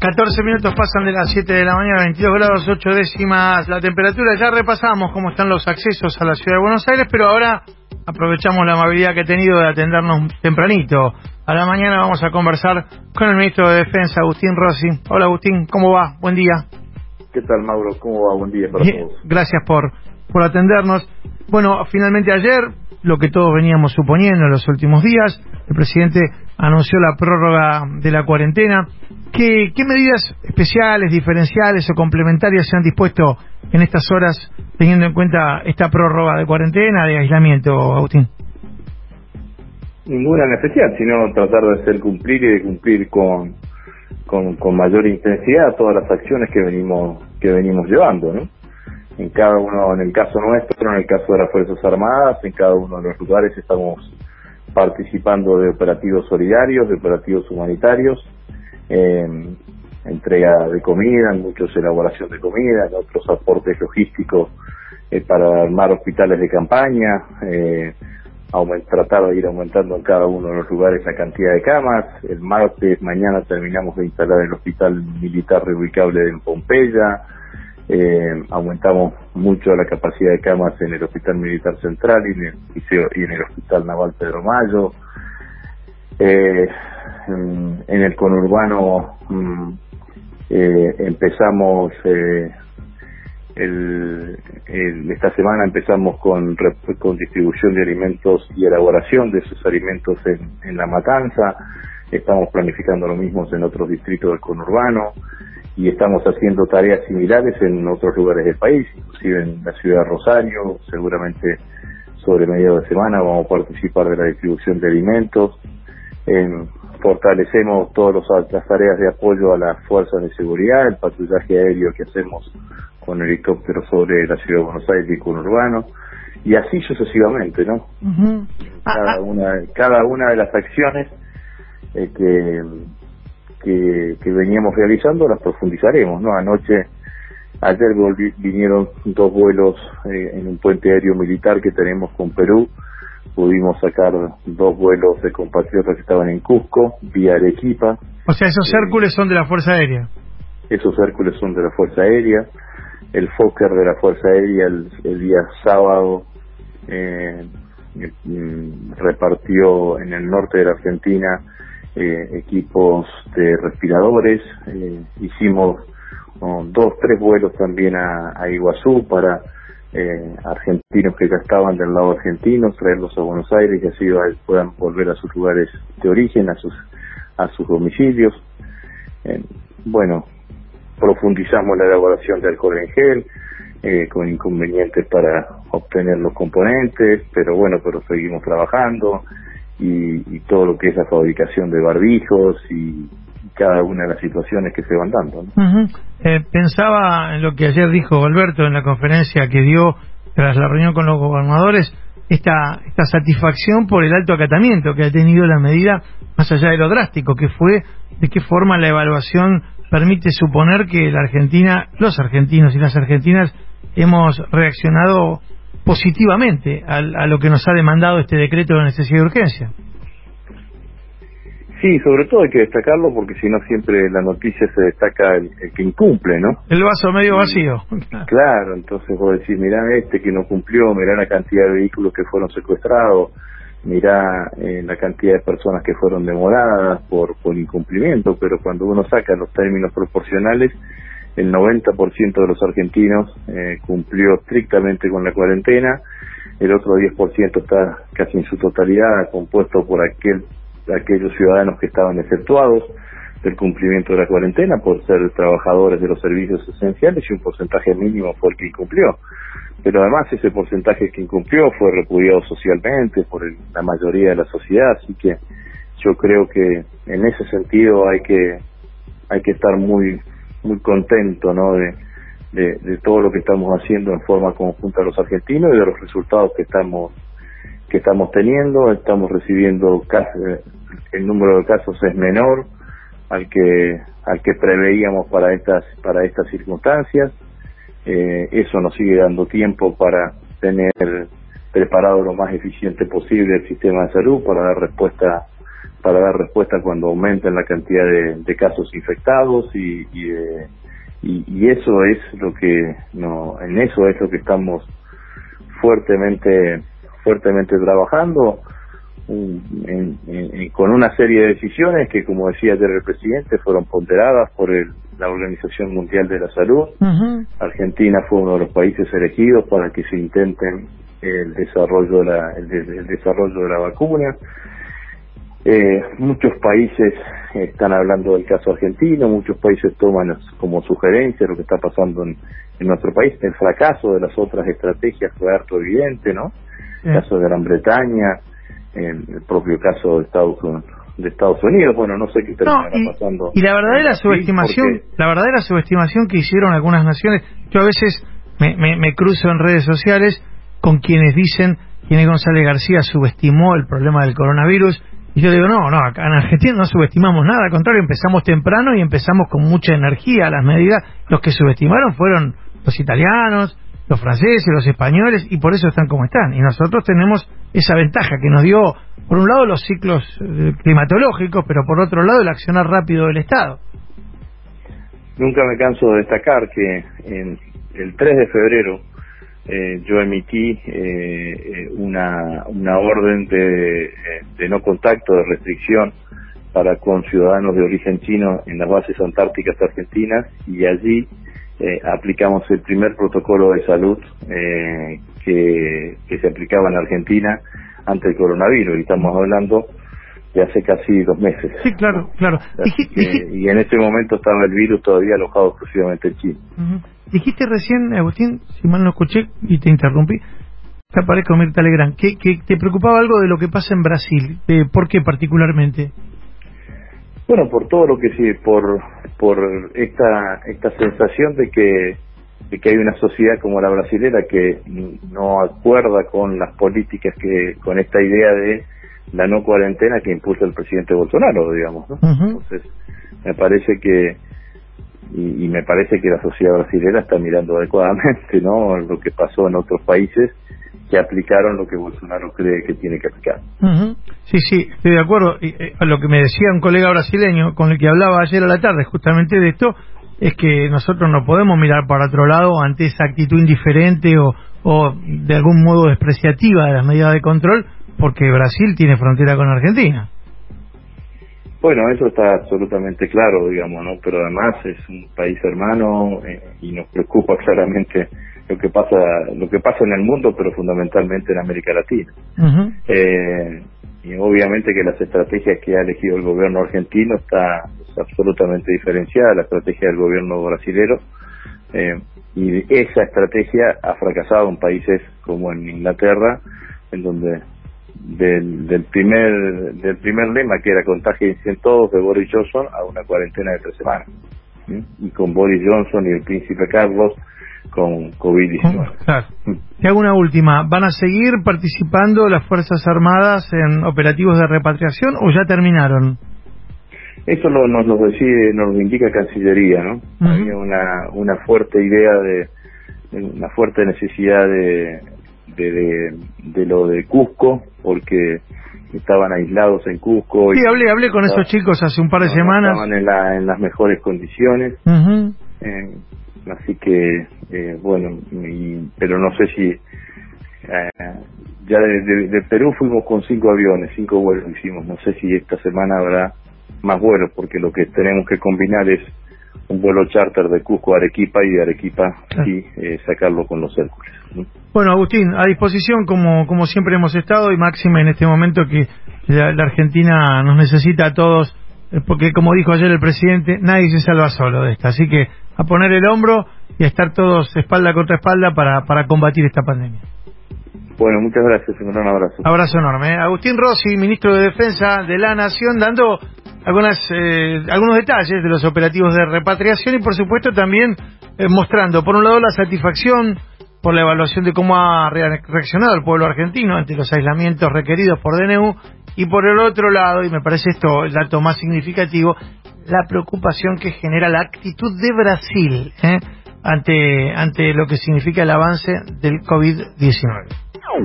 14 minutos pasan de las 7 de la mañana, 22 grados 8 décimas la temperatura. Ya repasamos cómo están los accesos a la ciudad de Buenos Aires, pero ahora aprovechamos la amabilidad que ha tenido de atendernos tempranito. A la mañana vamos a conversar con el ministro de Defensa, Agustín Rossi. Hola Agustín, ¿cómo va? Buen día. ¿Qué tal Mauro? ¿Cómo va? Buen día para todos. Gracias por, por atendernos. Bueno, finalmente ayer, lo que todos veníamos suponiendo en los últimos días, el presidente anunció la prórroga de la cuarentena. ¿Qué, medidas especiales, diferenciales o complementarias se han dispuesto en estas horas teniendo en cuenta esta prórroga de cuarentena, de aislamiento, Agustín? Ninguna en especial, sino tratar de hacer cumplir y de cumplir con, con, mayor intensidad todas las acciones que venimos que venimos llevando, ¿no? En cada uno, en el caso nuestro, en el caso de las Fuerzas Armadas, en cada uno de los lugares estamos participando de operativos solidarios, de operativos humanitarios, eh, entrega de comida, en muchos elaboración de comida, en otros aportes logísticos eh, para armar hospitales de campaña, eh, tratar de ir aumentando en cada uno de los lugares la cantidad de camas. El martes, mañana terminamos de instalar el hospital militar reubicable en Pompeya. Eh, aumentamos mucho la capacidad de camas en el Hospital Militar Central y en el, y en el Hospital Naval Pedro Mayo. Eh, en, el conurbano mm, eh, empezamos eh, el, esta semana empezamos con, con distribución de alimentos y elaboración de esos alimentos en, en la matanza estamos planificando lo mismo en otros distritos del conurbano y estamos haciendo tareas similares en otros lugares del país, inclusive en la ciudad de Rosario, seguramente sobre medio de semana vamos a participar de la distribución de alimentos fortalecemos todas las tareas de apoyo a las fuerzas de seguridad, el patrullaje aéreo que hacemos con helicópteros sobre la ciudad de Buenos Aires y con urbano, y así sucesivamente, ¿no? cada, ah, ah. una, cada una de las acciones eh, que, que, veníamos realizando las profundizaremos, ¿no? Anoche, ayer vinieron dos vuelos eh, en un puente aéreo militar que tenemos con Perú, pudimos sacar dos vuelos de compatriotas que estaban en Cusco, vía Arequipa. O sea, esos Hércules son de la Fuerza Aérea. Esos Hércules son de la Fuerza Aérea. El Fokker de la Fuerza Aérea el, día sábado eh, mm, repartió en el norte de la Argentina eh, equipos de respiradores. Eh, hicimos oh, dos, tres vuelos también a, a Iguazú para eh, argentinos que ya estaban del lado argentino, traerlos a Buenos Aires y así puedan volver a sus lugares de origen, a sus, a sus domicilios. Eh, bueno, profundizamos la elaboración de alcohol en gel, eh, con inconvenientes para obtener los componentes, pero bueno, pero seguimos trabajando y, y todo lo que es la fabricación de barbijos y, cada una de las situaciones que se van dando. Eh, pensaba en lo que ayer dijo Alberto en la conferencia que dio tras la reunión con los gobernadores, esta, esta satisfacción por el alto acatamiento que ha tenido la medida, más allá de lo drástico que fue, de qué forma la evaluación permite suponer que la Argentina, los argentinos y las argentinas hemos reaccionado positivamente a, a lo que nos ha demandado este decreto de necesidad de urgencia. Sí, sobre todo hay que destacarlo porque si no siempre la noticia se destaca el, que incumple, ¿no? El vaso medio vacío. Claro, entonces vos decís, mirá este que no cumplió, mirá la cantidad de vehículos que fueron secuestrados, mirá eh, la cantidad de personas que fueron demoradas por, por incumplimiento, pero cuando uno saca los términos proporcionales, el 90% de los argentinos eh, cumplió estrictamente con la cuarentena, el otro 10% está casi en su totalidad compuesto por aquel aquellos ciudadanos que estaban exceptuados del cumplimiento de la cuarentena por ser trabajadores de los servicios esenciales y un porcentaje mínimo fue el que incumplió. Pero además ese porcentaje que incumplió fue repudiado socialmente por la mayoría de la sociedad, así que yo creo que en ese sentido hay que hay que estar muy muy contento ¿no? de, de, todo lo que estamos haciendo en forma conjunta los argentinos y de los resultados que estamos que estamos teniendo, estamos recibiendo el número de casos es menor al que al que preveíamos para estas para estas circunstancias. Eh, eso nos sigue dando tiempo para tener preparado lo más eficiente posible el sistema de salud para dar respuesta para dar respuesta cuando aumenten la cantidad de, casos infectados y, y, y, eso es lo que no en eso es lo que estamos fuertemente fuertemente trabajando con una serie de decisiones que como decía ayer el presidente fueron ponderadas por la Organización Mundial de la Salud. Argentina fue uno de los países elegidos para que se intenten el desarrollo de la el desarrollo de la vacuna eh, muchos países están hablando del caso argentino, muchos países toman como sugerencia lo que está pasando en, nuestro país. El fracaso de las otras estrategias fue harto evidente, ¿no? El caso de Gran Bretaña, el propio caso de Estados Unidos. De Estados Unidos, bueno, no sé qué terminará pasando. Y la verdadera subestimación, la verdadera subestimación que hicieron algunas naciones, yo a veces me, me, me cruzo en redes sociales con quienes dicen que González García subestimó el problema del coronavirus y yo digo, no, no, acá en Argentina no subestimamos nada, al contrario, empezamos temprano y empezamos con mucha energía las medidas. Los que subestimaron fueron los italianos, los franceses, los españoles, y por eso están como están. Y nosotros tenemos esa ventaja que nos dio, por un lado, los ciclos eh, climatológicos, pero por otro lado, el accionar rápido del Estado. Nunca me canso de destacar que en el 3 de febrero eh, yo emití eh, eh, una, una orden de, de no contacto, de restricción para con ciudadanos de origen chino en las bases antárticas argentinas y allí aplicamos el primer protocolo de salud que, que se aplicaba en Argentina ante el coronavirus. Y estamos hablando de hace casi dos meses. Sí, claro, claro. y en ese momento estaba el virus todavía alojado exclusivamente en China. Dijiste recién, Agustín, si mal no escuché y te interrumpí, te aparezco Mirta Legrand, que, que te preocupaba algo de lo que pasa en Brasil. ¿Por qué particularmente? Bueno, por todo lo que sí, por, por esta, esta sensación de que, de que hay una sociedad como la brasilera que no acuerda con las políticas que, con esta idea de la no cuarentena que impulsa el presidente Bolsonaro, digamos. ¿no? Entonces, me parece que y, me parece que la sociedad brasileña está mirando adecuadamente no lo que pasó en otros países que aplicaron lo que Bolsonaro cree que tiene que aplicar. Sí, sí, estoy de acuerdo. Y, eh, lo que me decía un colega brasileño con el que hablaba ayer a la tarde justamente de esto es que nosotros no podemos mirar para otro lado ante esa actitud indiferente o, o de algún modo despreciativa de las medidas de control porque Brasil tiene frontera con Argentina. Bueno, eso está absolutamente claro, digamos, ¿no? Pero además es un país hermano eh, y nos preocupa claramente lo que pasa lo que pasa en el mundo, pero fundamentalmente en América Latina. eh, y obviamente que las estrategias que ha elegido el gobierno argentino está absolutamente diferenciada la estrategia del gobierno brasilero. Eh, y esa estrategia ha fracasado en países como en Inglaterra, en donde del, del primer del primer lema que era en todos de Boris Johnson a una cuarentena de tres semanas y con Boris Johnson y el príncipe Carlos con COVID-19. Claro. Te hago una última. ¿Van a seguir participando las Fuerzas Armadas en operativos de repatriación o ya terminaron? Eso lo, nos lo decide, nos lo indica Cancillería, ¿no? Había una, una fuerte idea de, una fuerte necesidad de, de, de, lo de Cusco, porque estaban aislados en Cusco. Sí, hablé, hablé con esos chicos hace un par de semanas. Estaban en, la, en las mejores condiciones. Eh, así que, eh, bueno, pero no sé si... Eh, ya de, de, Perú fuimos con cinco aviones, cinco vuelos hicimos. No sé si esta semana habrá más vuelos, porque lo que tenemos que combinar es un vuelo charter de Cusco a Arequipa y de Arequipa y sacarlo con los Hércules. Bueno, Agustín, a disposición como, como siempre hemos estado y máxima en este momento que la, Argentina nos necesita a todos, eh, porque como dijo ayer el presidente, nadie se salva solo de esta. Así que a poner el hombro y a estar todos espalda contra espalda para, para combatir esta pandemia. Bueno, muchas gracias, un gran abrazo. Abrazo enorme. ¿eh? Agustín Rossi, ministro de Defensa de la Nación, dando algunas, eh, algunos detalles de los operativos de repatriación y por supuesto también mostrando, por un lado, la satisfacción por la evaluación de cómo ha reaccionado el pueblo argentino ante los aislamientos requeridos por DNU y por el otro lado, y me parece esto el dato más significativo, la preocupación que genera la actitud de Brasil ¿eh? ante, ante lo que significa el avance del COVID-19.